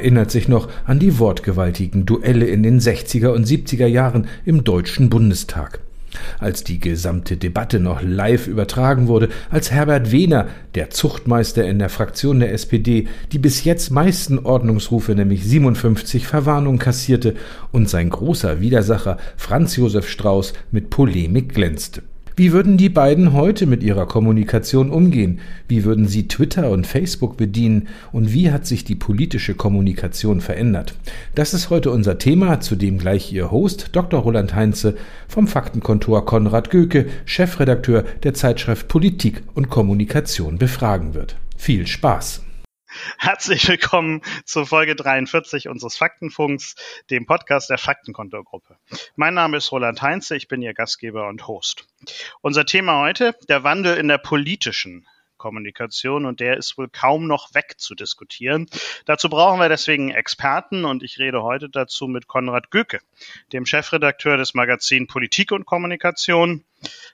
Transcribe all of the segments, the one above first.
Erinnert sich noch an die wortgewaltigen Duelle in den 60er und 70er Jahren im Deutschen Bundestag? Als die gesamte Debatte noch live übertragen wurde, als Herbert Wehner, der Zuchtmeister in der Fraktion der SPD, die bis jetzt meisten Ordnungsrufe, nämlich 57 Verwarnungen kassierte und sein großer Widersacher Franz Josef Strauß mit Polemik glänzte. Wie würden die beiden heute mit ihrer Kommunikation umgehen? Wie würden sie Twitter und Facebook bedienen? Und wie hat sich die politische Kommunikation verändert? Das ist heute unser Thema, zu dem gleich Ihr Host Dr. Roland Heinze vom Faktenkontor Konrad Göke, Chefredakteur der Zeitschrift Politik und Kommunikation befragen wird. Viel Spaß! Herzlich willkommen zur Folge 43 unseres Faktenfunks, dem Podcast der Faktenkontorgruppe. Mein Name ist Roland Heinze, ich bin Ihr Gastgeber und Host. Unser Thema heute, der Wandel in der politischen Kommunikation und der ist wohl kaum noch wegzudiskutieren. Dazu brauchen wir deswegen Experten und ich rede heute dazu mit Konrad Göke, dem Chefredakteur des Magazin Politik und Kommunikation.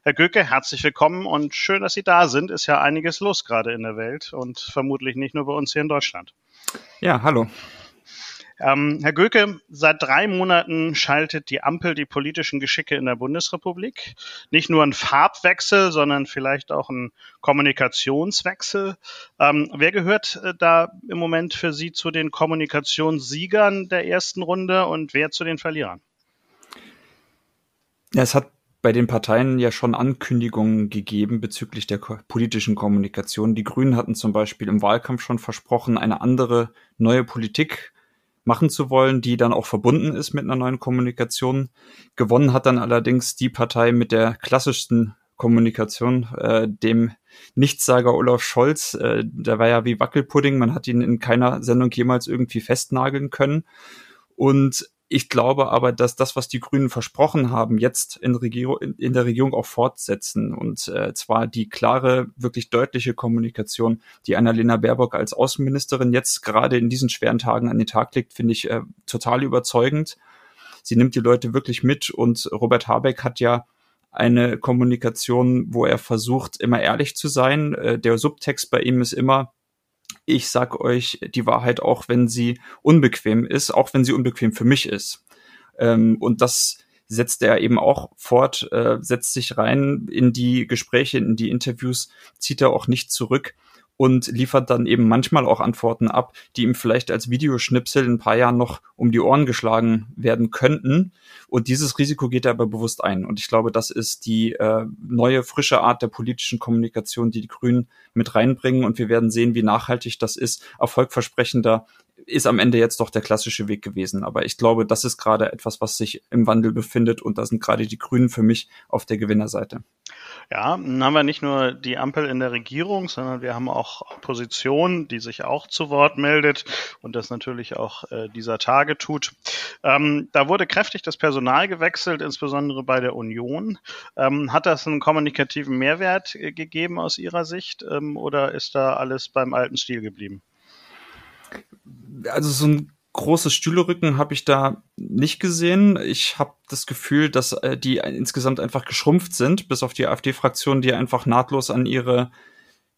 Herr Göke, herzlich willkommen und schön, dass Sie da sind. Ist ja einiges los gerade in der Welt und vermutlich nicht nur bei uns hier in Deutschland. Ja, hallo. Ähm, Herr Göke, seit drei Monaten schaltet die Ampel die politischen Geschicke in der Bundesrepublik. Nicht nur ein Farbwechsel, sondern vielleicht auch ein Kommunikationswechsel. Ähm, wer gehört äh, da im Moment für Sie zu den Kommunikationssiegern der ersten Runde und wer zu den Verlierern? Ja, es hat bei den Parteien ja schon Ankündigungen gegeben bezüglich der politischen Kommunikation. Die Grünen hatten zum Beispiel im Wahlkampf schon versprochen, eine andere neue Politik machen zu wollen, die dann auch verbunden ist mit einer neuen Kommunikation. Gewonnen hat dann allerdings die Partei mit der klassischsten Kommunikation, äh, dem Nichtssager Olaf Scholz. Äh, der war ja wie Wackelpudding, man hat ihn in keiner Sendung jemals irgendwie festnageln können. Und ich glaube aber, dass das, was die Grünen versprochen haben, jetzt in, Regierung, in der Regierung auch fortsetzen. Und äh, zwar die klare, wirklich deutliche Kommunikation, die Annalena Baerbock als Außenministerin jetzt gerade in diesen schweren Tagen an den Tag legt, finde ich äh, total überzeugend. Sie nimmt die Leute wirklich mit und Robert Habeck hat ja eine Kommunikation, wo er versucht, immer ehrlich zu sein. Äh, der Subtext bei ihm ist immer, ich sag euch die Wahrheit auch, wenn sie unbequem ist, auch wenn sie unbequem für mich ist. Ähm, und das setzt er eben auch fort, äh, setzt sich rein in die Gespräche, in die Interviews, zieht er auch nicht zurück und liefert dann eben manchmal auch Antworten ab, die ihm vielleicht als Videoschnipsel in ein paar Jahren noch um die Ohren geschlagen werden könnten. Und dieses Risiko geht er aber bewusst ein. Und ich glaube, das ist die äh, neue, frische Art der politischen Kommunikation, die die Grünen mit reinbringen. Und wir werden sehen, wie nachhaltig das ist. Erfolgversprechender ist am Ende jetzt doch der klassische Weg gewesen. Aber ich glaube, das ist gerade etwas, was sich im Wandel befindet. Und da sind gerade die Grünen für mich auf der Gewinnerseite. Ja, dann haben wir nicht nur die Ampel in der Regierung, sondern wir haben auch Opposition, die sich auch zu Wort meldet und das natürlich auch äh, dieser Tage tut. Ähm, da wurde kräftig das Personal gewechselt, insbesondere bei der Union. Ähm, hat das einen kommunikativen Mehrwert äh, gegeben aus Ihrer Sicht ähm, oder ist da alles beim alten Stil geblieben? Also so ein große Stühlerücken habe ich da nicht gesehen. Ich habe das Gefühl, dass äh, die insgesamt einfach geschrumpft sind, bis auf die AfD-Fraktion, die einfach nahtlos an ihre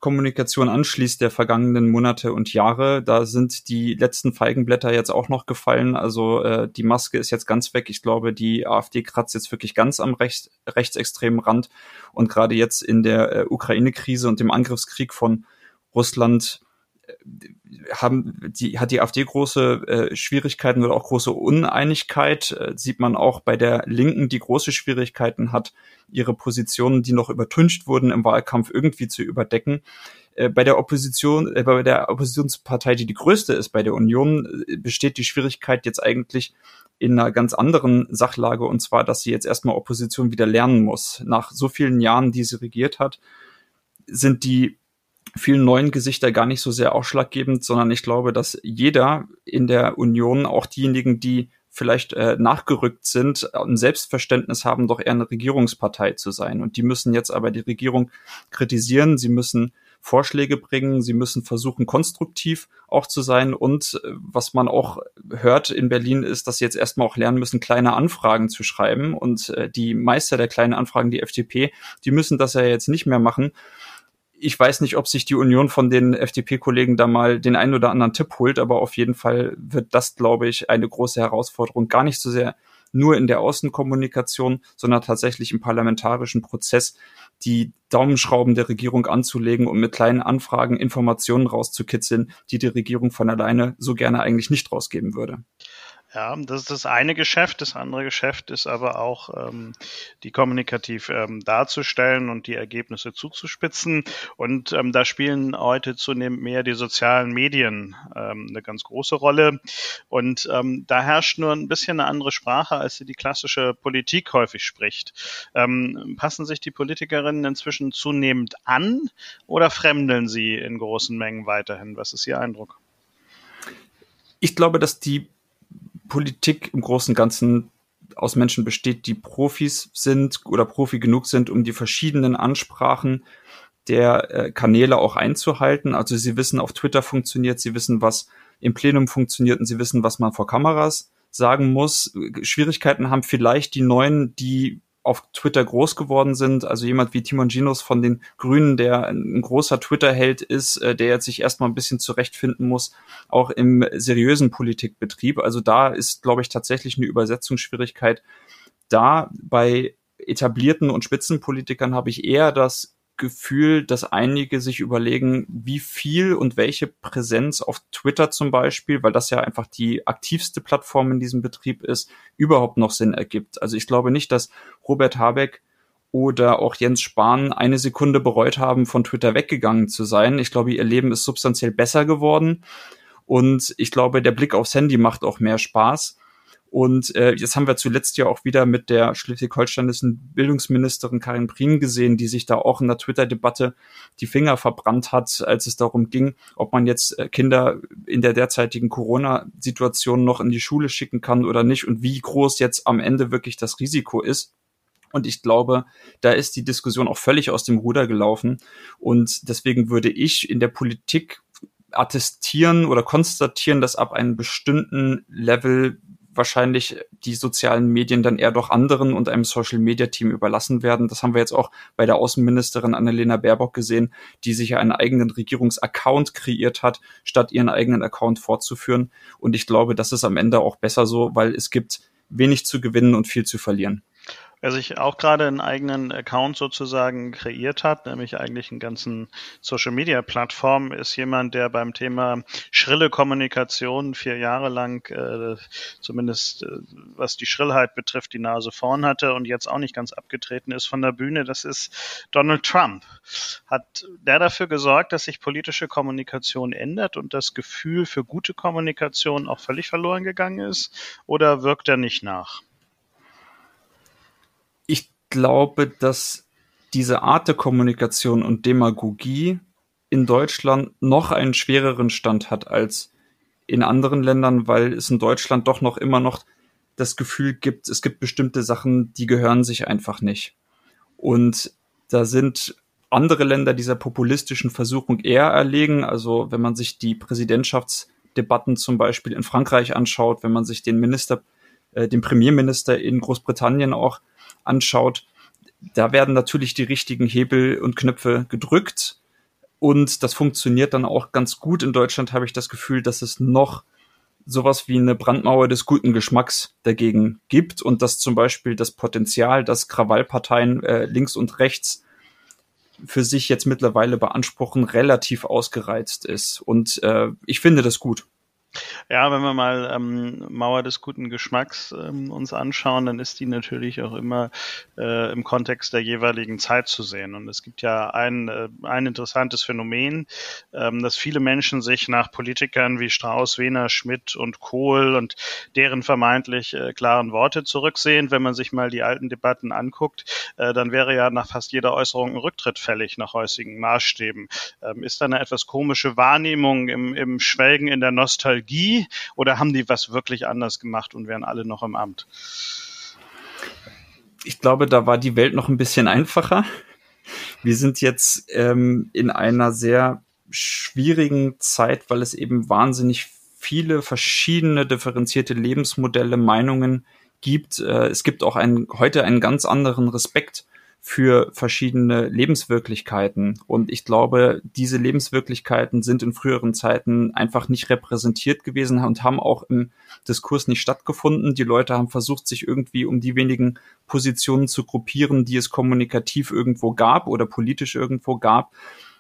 Kommunikation anschließt der vergangenen Monate und Jahre. Da sind die letzten Feigenblätter jetzt auch noch gefallen. Also äh, die Maske ist jetzt ganz weg. Ich glaube, die AfD kratzt jetzt wirklich ganz am rechts, rechtsextremen Rand. Und gerade jetzt in der äh, Ukraine-Krise und dem Angriffskrieg von Russland haben die hat die AfD große äh, Schwierigkeiten oder auch große Uneinigkeit äh, sieht man auch bei der Linken, die große Schwierigkeiten hat, ihre Positionen, die noch übertüncht wurden im Wahlkampf irgendwie zu überdecken. Äh, bei der Opposition, äh, bei der Oppositionspartei, die die größte ist, bei der Union, äh, besteht die Schwierigkeit jetzt eigentlich in einer ganz anderen Sachlage und zwar, dass sie jetzt erstmal Opposition wieder lernen muss. Nach so vielen Jahren, die sie regiert hat, sind die vielen neuen Gesichter gar nicht so sehr ausschlaggebend, sondern ich glaube, dass jeder in der Union, auch diejenigen, die vielleicht äh, nachgerückt sind, ein Selbstverständnis haben, doch eher eine Regierungspartei zu sein. Und die müssen jetzt aber die Regierung kritisieren, sie müssen Vorschläge bringen, sie müssen versuchen, konstruktiv auch zu sein. Und äh, was man auch hört in Berlin ist, dass sie jetzt erstmal auch lernen müssen, kleine Anfragen zu schreiben. Und äh, die Meister der kleinen Anfragen, die FDP, die müssen das ja jetzt nicht mehr machen ich weiß nicht, ob sich die Union von den FDP-Kollegen da mal den einen oder anderen Tipp holt, aber auf jeden Fall wird das, glaube ich, eine große Herausforderung. Gar nicht so sehr nur in der Außenkommunikation, sondern tatsächlich im parlamentarischen Prozess die Daumenschrauben der Regierung anzulegen und mit kleinen Anfragen Informationen rauszukitzeln, die die Regierung von alleine so gerne eigentlich nicht rausgeben würde. Ja, das ist das eine Geschäft. Das andere Geschäft ist aber auch, ähm, die kommunikativ ähm, darzustellen und die Ergebnisse zuzuspitzen. Und ähm, da spielen heute zunehmend mehr die sozialen Medien ähm, eine ganz große Rolle. Und ähm, da herrscht nur ein bisschen eine andere Sprache, als sie die klassische Politik häufig spricht. Ähm, passen sich die Politikerinnen inzwischen zunehmend an oder fremdeln sie in großen Mengen weiterhin? Was ist Ihr Eindruck? Ich glaube, dass die Politik im Großen und Ganzen aus Menschen besteht, die Profis sind oder Profi genug sind, um die verschiedenen Ansprachen der äh, Kanäle auch einzuhalten. Also sie wissen, auf Twitter funktioniert, sie wissen, was im Plenum funktioniert und sie wissen, was man vor Kameras sagen muss. Schwierigkeiten haben vielleicht die Neuen, die auf Twitter groß geworden sind. Also jemand wie Timon Ginos von den Grünen, der ein großer Twitter-Held ist, äh, der jetzt sich erstmal ein bisschen zurechtfinden muss, auch im seriösen Politikbetrieb. Also da ist, glaube ich, tatsächlich eine Übersetzungsschwierigkeit da. Bei etablierten und Spitzenpolitikern habe ich eher das Gefühl, dass einige sich überlegen, wie viel und welche Präsenz auf Twitter zum Beispiel, weil das ja einfach die aktivste Plattform in diesem Betrieb ist, überhaupt noch Sinn ergibt. Also ich glaube nicht, dass Robert Habeck oder auch Jens Spahn eine Sekunde bereut haben, von Twitter weggegangen zu sein. Ich glaube, ihr Leben ist substanziell besser geworden. Und ich glaube, der Blick aufs Handy macht auch mehr Spaß. Und äh, jetzt haben wir zuletzt ja auch wieder mit der schleswig-holsteinischen Bildungsministerin Karin Prien gesehen, die sich da auch in der Twitter-Debatte die Finger verbrannt hat, als es darum ging, ob man jetzt äh, Kinder in der derzeitigen Corona-Situation noch in die Schule schicken kann oder nicht und wie groß jetzt am Ende wirklich das Risiko ist. Und ich glaube, da ist die Diskussion auch völlig aus dem Ruder gelaufen. Und deswegen würde ich in der Politik attestieren oder konstatieren, dass ab einem bestimmten Level wahrscheinlich die sozialen Medien dann eher doch anderen und einem Social Media Team überlassen werden. Das haben wir jetzt auch bei der Außenministerin Annalena Baerbock gesehen, die sich einen eigenen Regierungsaccount kreiert hat, statt ihren eigenen Account fortzuführen. Und ich glaube, das ist am Ende auch besser so, weil es gibt wenig zu gewinnen und viel zu verlieren. Wer sich auch gerade einen eigenen Account sozusagen kreiert hat, nämlich eigentlich einen ganzen Social Media Plattform, ist jemand, der beim Thema schrille Kommunikation vier Jahre lang, äh, zumindest äh, was die Schrillheit betrifft, die Nase vorn hatte und jetzt auch nicht ganz abgetreten ist von der Bühne. Das ist Donald Trump. Hat der dafür gesorgt, dass sich politische Kommunikation ändert und das Gefühl für gute Kommunikation auch völlig verloren gegangen ist? Oder wirkt er nicht nach? Glaube, dass diese Art der Kommunikation und Demagogie in Deutschland noch einen schwereren Stand hat als in anderen Ländern, weil es in Deutschland doch noch immer noch das Gefühl gibt, es gibt bestimmte Sachen, die gehören sich einfach nicht. Und da sind andere Länder dieser populistischen Versuchung eher erlegen. Also wenn man sich die Präsidentschaftsdebatten zum Beispiel in Frankreich anschaut, wenn man sich den Minister, äh, den Premierminister in Großbritannien auch anschaut, da werden natürlich die richtigen Hebel und Knöpfe gedrückt. Und das funktioniert dann auch ganz gut. In Deutschland habe ich das Gefühl, dass es noch sowas wie eine Brandmauer des guten Geschmacks dagegen gibt und dass zum Beispiel das Potenzial, dass Krawallparteien äh, links und rechts für sich jetzt mittlerweile beanspruchen, relativ ausgereizt ist. Und äh, ich finde das gut. Ja, wenn wir mal ähm, Mauer des guten Geschmacks ähm, uns anschauen, dann ist die natürlich auch immer äh, im Kontext der jeweiligen Zeit zu sehen. Und es gibt ja ein, äh, ein interessantes Phänomen, ähm, dass viele Menschen sich nach Politikern wie Strauß, Wehner, Schmidt und Kohl und deren vermeintlich äh, klaren Worte zurücksehen. Wenn man sich mal die alten Debatten anguckt, äh, dann wäre ja nach fast jeder Äußerung ein Rücktritt fällig nach heutigen Maßstäben. Ähm, ist da eine etwas komische Wahrnehmung im, im Schwelgen in der Nostalgie Nostalgie oder haben die was wirklich anders gemacht und wären alle noch im Amt? Ich glaube, da war die Welt noch ein bisschen einfacher. Wir sind jetzt ähm, in einer sehr schwierigen Zeit, weil es eben wahnsinnig viele verschiedene differenzierte Lebensmodelle, Meinungen gibt. Äh, es gibt auch einen, heute einen ganz anderen Respekt für verschiedene Lebenswirklichkeiten. Und ich glaube, diese Lebenswirklichkeiten sind in früheren Zeiten einfach nicht repräsentiert gewesen und haben auch im Diskurs nicht stattgefunden. Die Leute haben versucht, sich irgendwie um die wenigen Positionen zu gruppieren, die es kommunikativ irgendwo gab oder politisch irgendwo gab.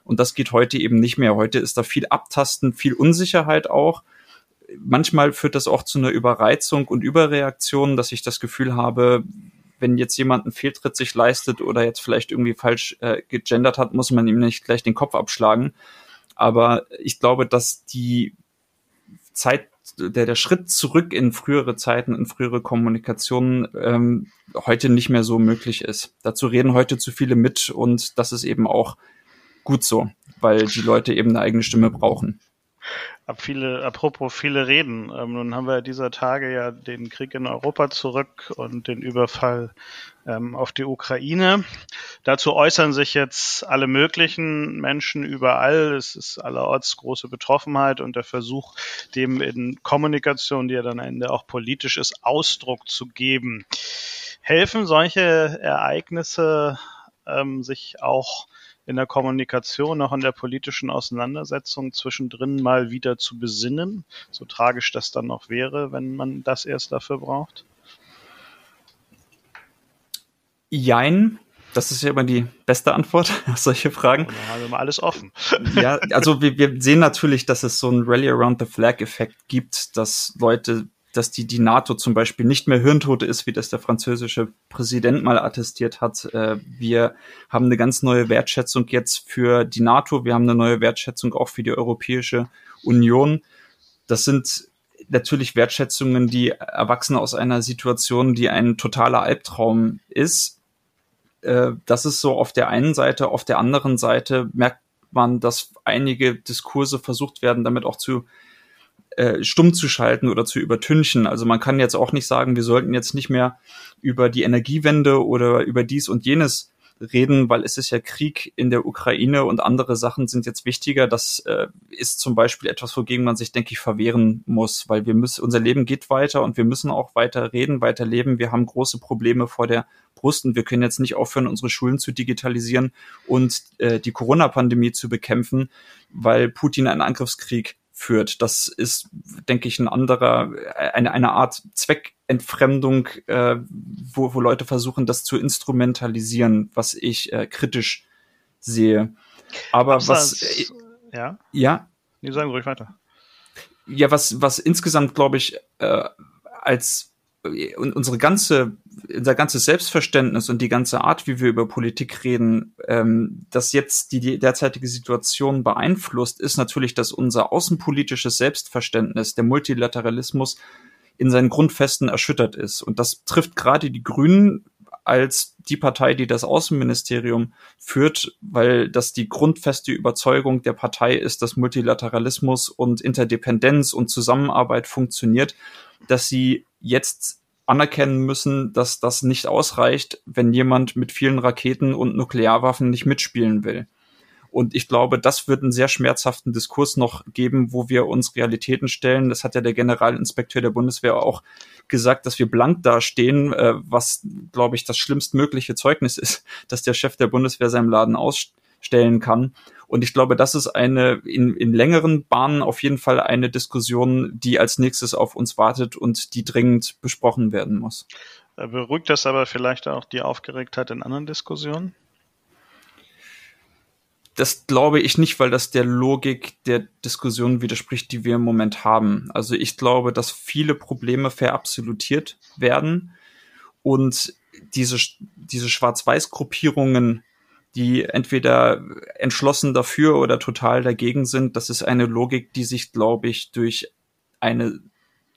Und das geht heute eben nicht mehr. Heute ist da viel Abtasten, viel Unsicherheit auch. Manchmal führt das auch zu einer Überreizung und Überreaktion, dass ich das Gefühl habe, wenn jetzt jemand einen Fehltritt sich leistet oder jetzt vielleicht irgendwie falsch äh, gegendert hat, muss man ihm nicht gleich den Kopf abschlagen. Aber ich glaube, dass die Zeit, der, der Schritt zurück in frühere Zeiten, in frühere Kommunikationen ähm, heute nicht mehr so möglich ist. Dazu reden heute zu viele mit und das ist eben auch gut so, weil die Leute eben eine eigene Stimme brauchen. Ab viele, apropos viele Reden. Ähm, nun haben wir dieser Tage ja den Krieg in Europa zurück und den Überfall ähm, auf die Ukraine. Dazu äußern sich jetzt alle möglichen Menschen überall. Es ist allerorts große Betroffenheit und der Versuch, dem in Kommunikation, die ja dann am Ende auch politisch ist, Ausdruck zu geben. Helfen solche Ereignisse ähm, sich auch in der Kommunikation, auch in der politischen Auseinandersetzung zwischendrin mal wieder zu besinnen, so tragisch das dann noch wäre, wenn man das erst dafür braucht? Jein. Das ist ja immer die beste Antwort auf solche Fragen. Haben wir mal alles offen. Ja, also wir, wir sehen natürlich, dass es so einen Rally Around the Flag Effekt gibt, dass Leute dass die, die NATO zum Beispiel nicht mehr Hirntote ist, wie das der französische Präsident mal attestiert hat. Äh, wir haben eine ganz neue Wertschätzung jetzt für die NATO. Wir haben eine neue Wertschätzung auch für die Europäische Union. Das sind natürlich Wertschätzungen, die erwachsen aus einer Situation, die ein totaler Albtraum ist. Äh, das ist so auf der einen Seite. Auf der anderen Seite merkt man, dass einige Diskurse versucht werden, damit auch zu äh, stumm zu schalten oder zu übertünchen. Also man kann jetzt auch nicht sagen, wir sollten jetzt nicht mehr über die Energiewende oder über dies und jenes reden, weil es ist ja Krieg in der Ukraine und andere Sachen sind jetzt wichtiger. Das äh, ist zum Beispiel etwas, wogegen man sich, denke ich, verwehren muss, weil wir müssen, unser Leben geht weiter und wir müssen auch weiter reden, weiter leben. Wir haben große Probleme vor der Brust und wir können jetzt nicht aufhören, unsere Schulen zu digitalisieren und äh, die Corona-Pandemie zu bekämpfen, weil Putin einen Angriffskrieg führt. Das ist, denke ich, ein anderer, eine, eine Art Zweckentfremdung, äh, wo, wo Leute versuchen, das zu instrumentalisieren, was ich äh, kritisch sehe. Aber Absatz, was, äh, ja? Ja? Die sagen ruhig weiter. Ja, was, was insgesamt, glaube ich, äh, als unsere ganze, unser ganzes Selbstverständnis und die ganze Art, wie wir über Politik reden, ähm, das jetzt die derzeitige Situation beeinflusst, ist natürlich, dass unser außenpolitisches Selbstverständnis, der Multilateralismus in seinen Grundfesten erschüttert ist. Und das trifft gerade die Grünen als die Partei, die das Außenministerium führt, weil das die grundfeste Überzeugung der Partei ist, dass Multilateralismus und Interdependenz und Zusammenarbeit funktioniert, dass sie jetzt anerkennen müssen, dass das nicht ausreicht, wenn jemand mit vielen Raketen und Nuklearwaffen nicht mitspielen will. Und ich glaube, das wird einen sehr schmerzhaften Diskurs noch geben, wo wir uns Realitäten stellen. Das hat ja der Generalinspekteur der Bundeswehr auch gesagt, dass wir blank dastehen, äh, was, glaube ich, das schlimmstmögliche Zeugnis ist, dass der Chef der Bundeswehr seinem Laden ausstellen kann. Und ich glaube, das ist eine in, in längeren Bahnen auf jeden Fall eine Diskussion, die als nächstes auf uns wartet und die dringend besprochen werden muss. Äh, beruhigt das aber vielleicht auch die Aufgeregtheit in anderen Diskussionen? Das glaube ich nicht, weil das der Logik der Diskussion widerspricht, die wir im Moment haben. Also ich glaube, dass viele Probleme verabsolutiert werden und diese, diese Schwarz-Weiß-Gruppierungen die entweder entschlossen dafür oder total dagegen sind. Das ist eine Logik, die sich, glaube ich, durch eine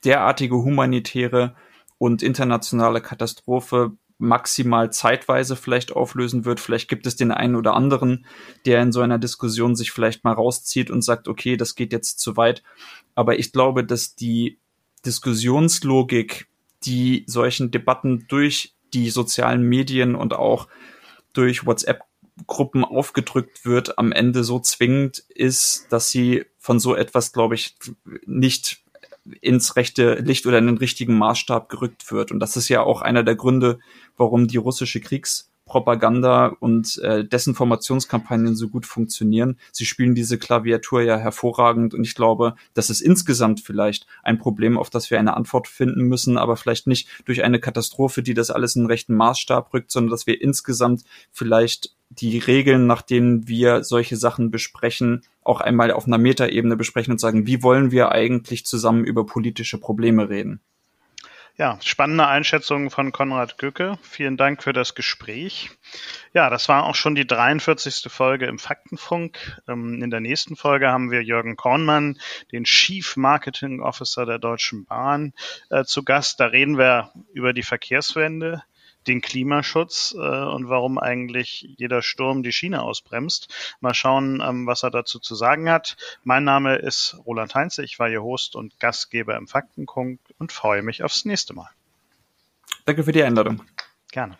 derartige humanitäre und internationale Katastrophe maximal zeitweise vielleicht auflösen wird. Vielleicht gibt es den einen oder anderen, der in so einer Diskussion sich vielleicht mal rauszieht und sagt, okay, das geht jetzt zu weit. Aber ich glaube, dass die Diskussionslogik, die solchen Debatten durch die sozialen Medien und auch durch WhatsApp Gruppen aufgedrückt wird, am Ende so zwingend ist, dass sie von so etwas, glaube ich, nicht ins rechte Licht oder in den richtigen Maßstab gerückt wird. Und das ist ja auch einer der Gründe, warum die russische Kriegs Propaganda und äh, Desinformationskampagnen so gut funktionieren. Sie spielen diese Klaviatur ja hervorragend und ich glaube, das ist insgesamt vielleicht ein Problem, auf das wir eine Antwort finden müssen, aber vielleicht nicht durch eine Katastrophe, die das alles in den rechten Maßstab rückt, sondern dass wir insgesamt vielleicht die Regeln, nach denen wir solche Sachen besprechen, auch einmal auf einer Metaebene besprechen und sagen, wie wollen wir eigentlich zusammen über politische Probleme reden? Ja, spannende Einschätzung von Konrad Gücke. Vielen Dank für das Gespräch. Ja, das war auch schon die 43. Folge im Faktenfunk. Ähm, in der nächsten Folge haben wir Jürgen Kornmann, den Chief Marketing Officer der Deutschen Bahn, äh, zu Gast. Da reden wir über die Verkehrswende den Klimaschutz äh, und warum eigentlich jeder Sturm die Schiene ausbremst. Mal schauen, ähm, was er dazu zu sagen hat. Mein Name ist Roland Heinze, ich war Ihr Host und Gastgeber im Faktenkunk und freue mich aufs nächste Mal. Danke für die Einladung. Gerne.